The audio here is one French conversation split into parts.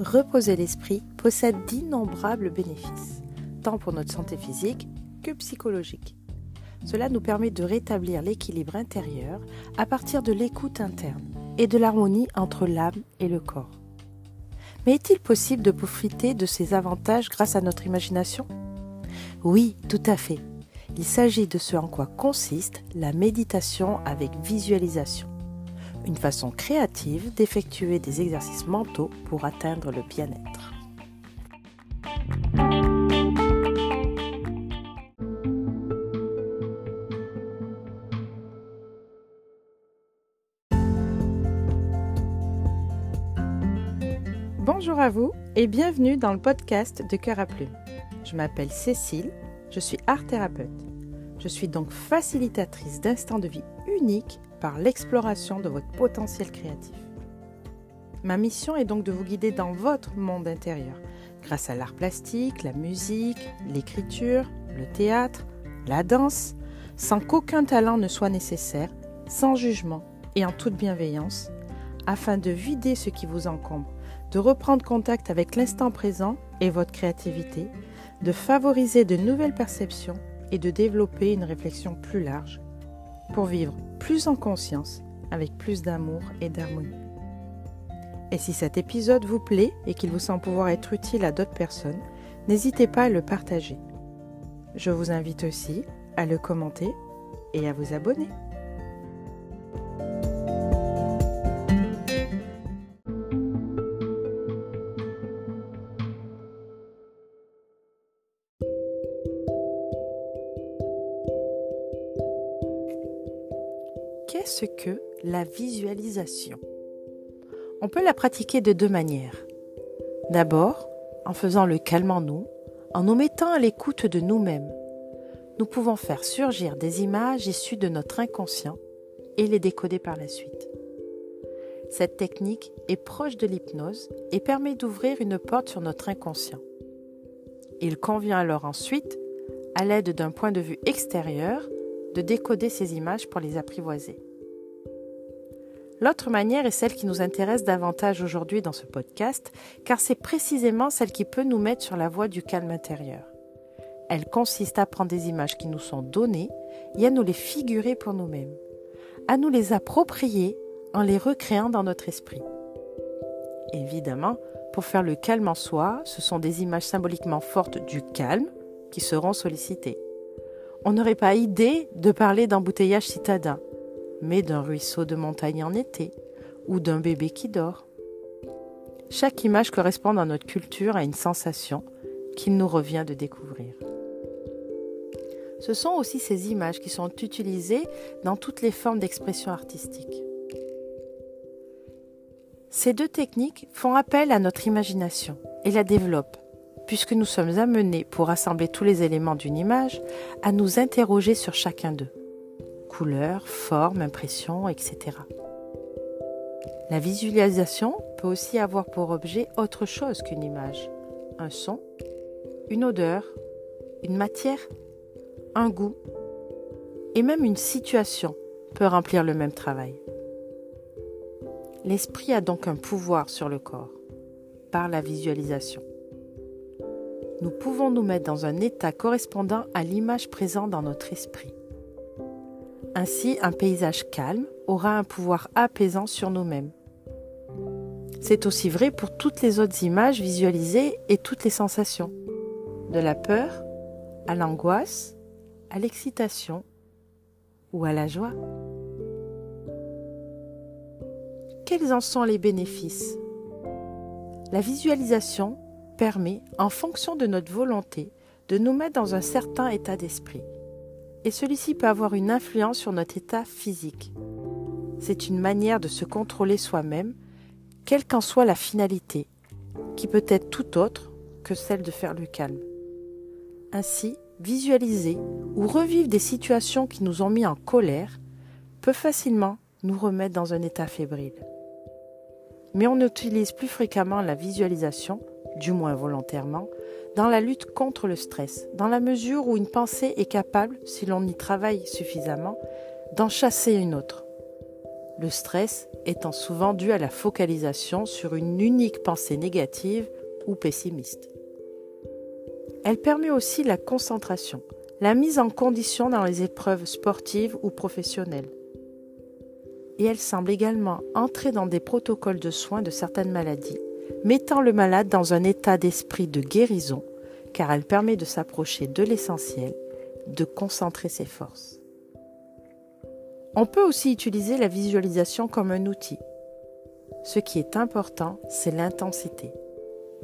reposer l'esprit possède d'innombrables bénéfices, tant pour notre santé physique que psychologique. Cela nous permet de rétablir l'équilibre intérieur à partir de l'écoute interne et de l'harmonie entre l'âme et le corps. Mais est-il possible de profiter de ces avantages grâce à notre imagination? Oui, tout à fait. Il s'agit de ce en quoi consiste la méditation avec visualisation une façon créative d'effectuer des exercices mentaux pour atteindre le bien-être. Bonjour à vous et bienvenue dans le podcast de Cœur à Plume. Je m'appelle Cécile, je suis art thérapeute. Je suis donc facilitatrice d'instants de vie uniques par l'exploration de votre potentiel créatif. Ma mission est donc de vous guider dans votre monde intérieur, grâce à l'art plastique, la musique, l'écriture, le théâtre, la danse, sans qu'aucun talent ne soit nécessaire, sans jugement et en toute bienveillance, afin de vider ce qui vous encombre, de reprendre contact avec l'instant présent et votre créativité, de favoriser de nouvelles perceptions et de développer une réflexion plus large pour vivre en conscience, avec plus d'amour et d'harmonie. Et si cet épisode vous plaît et qu'il vous semble pouvoir être utile à d'autres personnes, n'hésitez pas à le partager. Je vous invite aussi à le commenter et à vous abonner. La visualisation On peut la pratiquer de deux manières. D'abord, en faisant le calme en nous, en nous mettant à l'écoute de nous-mêmes. Nous pouvons faire surgir des images issues de notre inconscient et les décoder par la suite. Cette technique est proche de l'hypnose et permet d'ouvrir une porte sur notre inconscient. Il convient alors ensuite, à l'aide d'un point de vue extérieur, de décoder ces images pour les apprivoiser. L'autre manière est celle qui nous intéresse davantage aujourd'hui dans ce podcast, car c'est précisément celle qui peut nous mettre sur la voie du calme intérieur. Elle consiste à prendre des images qui nous sont données et à nous les figurer pour nous-mêmes, à nous les approprier en les recréant dans notre esprit. Évidemment, pour faire le calme en soi, ce sont des images symboliquement fortes du calme qui seront sollicitées on n'aurait pas idée de parler d'embouteillage citadin, mais d'un ruisseau de montagne en été ou d'un bébé qui dort. Chaque image correspond dans notre culture à une sensation qu'il nous revient de découvrir. Ce sont aussi ces images qui sont utilisées dans toutes les formes d'expression artistique. Ces deux techniques font appel à notre imagination et la développent puisque nous sommes amenés, pour rassembler tous les éléments d'une image, à nous interroger sur chacun d'eux. Couleur, forme, impression, etc. La visualisation peut aussi avoir pour objet autre chose qu'une image. Un son, une odeur, une matière, un goût et même une situation peut remplir le même travail. L'esprit a donc un pouvoir sur le corps par la visualisation nous pouvons nous mettre dans un état correspondant à l'image présente dans notre esprit. Ainsi, un paysage calme aura un pouvoir apaisant sur nous-mêmes. C'est aussi vrai pour toutes les autres images visualisées et toutes les sensations, de la peur à l'angoisse, à l'excitation ou à la joie. Quels en sont les bénéfices? La visualisation permet, en fonction de notre volonté, de nous mettre dans un certain état d'esprit. Et celui-ci peut avoir une influence sur notre état physique. C'est une manière de se contrôler soi-même, quelle qu'en soit la finalité, qui peut être tout autre que celle de faire le calme. Ainsi, visualiser ou revivre des situations qui nous ont mis en colère peut facilement nous remettre dans un état fébrile. Mais on utilise plus fréquemment la visualisation du moins volontairement, dans la lutte contre le stress, dans la mesure où une pensée est capable, si l'on y travaille suffisamment, d'en chasser une autre. le stress étant souvent dû à la focalisation sur une unique pensée négative ou pessimiste. Elle permet aussi la concentration, la mise en condition dans les épreuves sportives ou professionnelles. Et elle semble également entrer dans des protocoles de soins de certaines maladies, mettant le malade dans un état d'esprit de guérison, car elle permet de s'approcher de l'essentiel, de concentrer ses forces. On peut aussi utiliser la visualisation comme un outil. Ce qui est important, c'est l'intensité.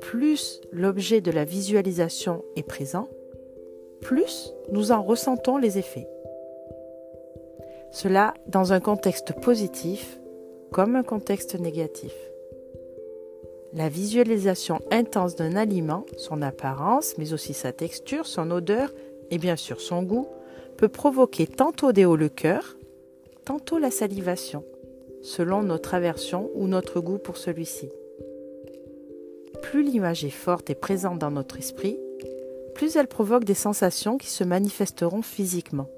Plus l'objet de la visualisation est présent, plus nous en ressentons les effets. Cela dans un contexte positif comme un contexte négatif. La visualisation intense d'un aliment, son apparence, mais aussi sa texture, son odeur et bien sûr son goût, peut provoquer tantôt des hauts le cœur, tantôt la salivation, selon notre aversion ou notre goût pour celui-ci. Plus l'image est forte et présente dans notre esprit, plus elle provoque des sensations qui se manifesteront physiquement.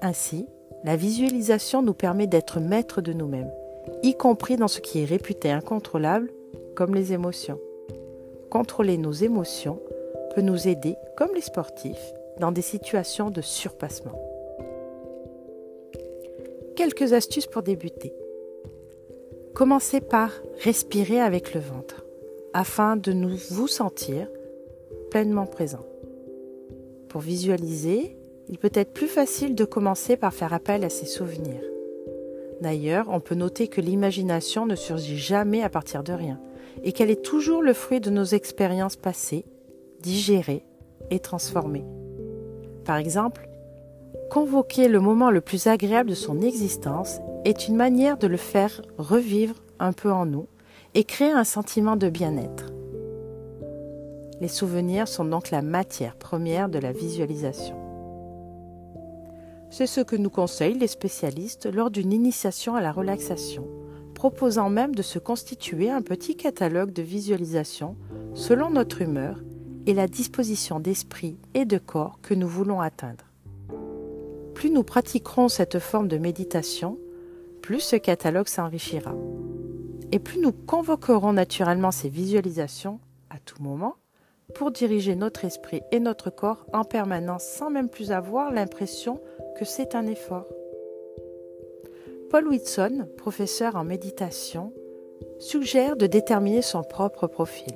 Ainsi, la visualisation nous permet d'être maître de nous-mêmes, y compris dans ce qui est réputé incontrôlable, comme les émotions. Contrôler nos émotions peut nous aider, comme les sportifs, dans des situations de surpassement quelques astuces pour débuter. Commencez par respirer avec le ventre afin de nous vous sentir pleinement présent. Pour visualiser, il peut être plus facile de commencer par faire appel à ses souvenirs. D'ailleurs, on peut noter que l'imagination ne surgit jamais à partir de rien et qu'elle est toujours le fruit de nos expériences passées, digérées et transformées. Par exemple, Convoquer le moment le plus agréable de son existence est une manière de le faire revivre un peu en nous et créer un sentiment de bien-être. Les souvenirs sont donc la matière première de la visualisation. C'est ce que nous conseillent les spécialistes lors d'une initiation à la relaxation, proposant même de se constituer un petit catalogue de visualisation selon notre humeur et la disposition d'esprit et de corps que nous voulons atteindre plus nous pratiquerons cette forme de méditation, plus ce catalogue s'enrichira. Et plus nous convoquerons naturellement ces visualisations à tout moment pour diriger notre esprit et notre corps en permanence sans même plus avoir l'impression que c'est un effort. Paul Whitson, professeur en méditation, suggère de déterminer son propre profil.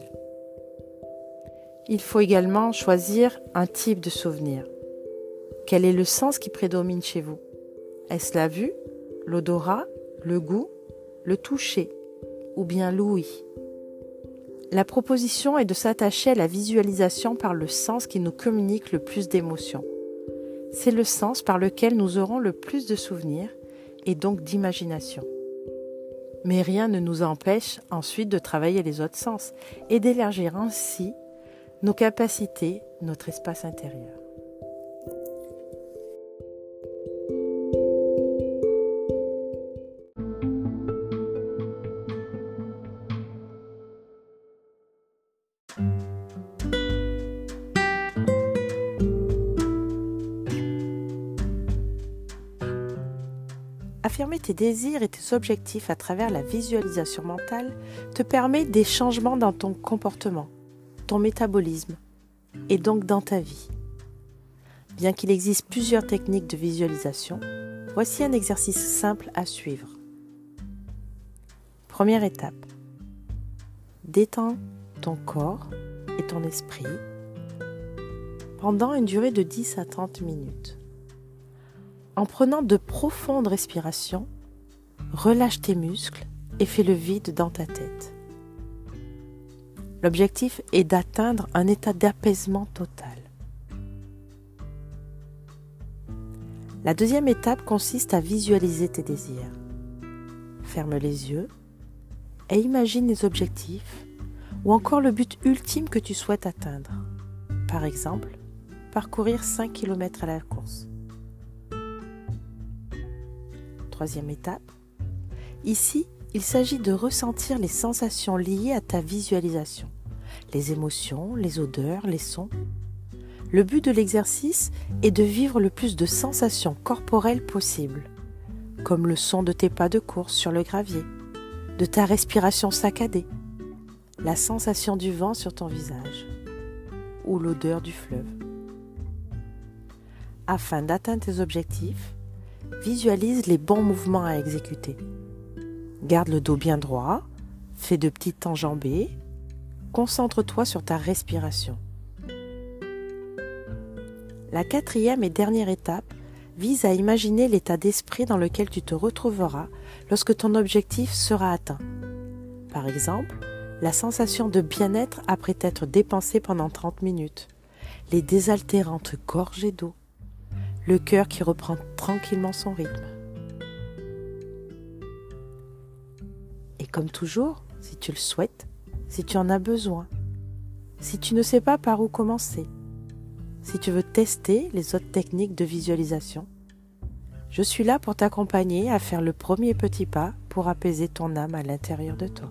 Il faut également choisir un type de souvenir. Quel est le sens qui prédomine chez vous? Est-ce la vue, l'odorat, le goût, le toucher ou bien l'ouïe? La proposition est de s'attacher à la visualisation par le sens qui nous communique le plus d'émotions. C'est le sens par lequel nous aurons le plus de souvenirs et donc d'imagination. Mais rien ne nous empêche ensuite de travailler les autres sens et d'élargir ainsi nos capacités, notre espace intérieur. Affirmer tes désirs et tes objectifs à travers la visualisation mentale te permet des changements dans ton comportement, ton métabolisme et donc dans ta vie. Bien qu'il existe plusieurs techniques de visualisation, voici un exercice simple à suivre. Première étape. Détends ton corps et ton esprit pendant une durée de 10 à 30 minutes. En prenant de profondes respirations, relâche tes muscles et fais le vide dans ta tête. L'objectif est d'atteindre un état d'apaisement total. La deuxième étape consiste à visualiser tes désirs. Ferme les yeux et imagine les objectifs ou encore le but ultime que tu souhaites atteindre. Par exemple, parcourir 5 km à la course. Troisième étape. Ici, il s'agit de ressentir les sensations liées à ta visualisation, les émotions, les odeurs, les sons. Le but de l'exercice est de vivre le plus de sensations corporelles possible. comme le son de tes pas de course sur le gravier, de ta respiration saccadée, la sensation du vent sur ton visage ou l'odeur du fleuve. Afin d'atteindre tes objectifs, visualise les bons mouvements à exécuter. Garde le dos bien droit, fais de petites enjambées, concentre-toi sur ta respiration. La quatrième et dernière étape vise à imaginer l'état d'esprit dans lequel tu te retrouveras lorsque ton objectif sera atteint. Par exemple, la sensation de bien-être après t'être dépensé pendant 30 minutes, les désaltérantes gorgées d'eau, le cœur qui reprend tranquillement son rythme. Et comme toujours, si tu le souhaites, si tu en as besoin, si tu ne sais pas par où commencer, si tu veux tester les autres techniques de visualisation, je suis là pour t'accompagner à faire le premier petit pas pour apaiser ton âme à l'intérieur de toi.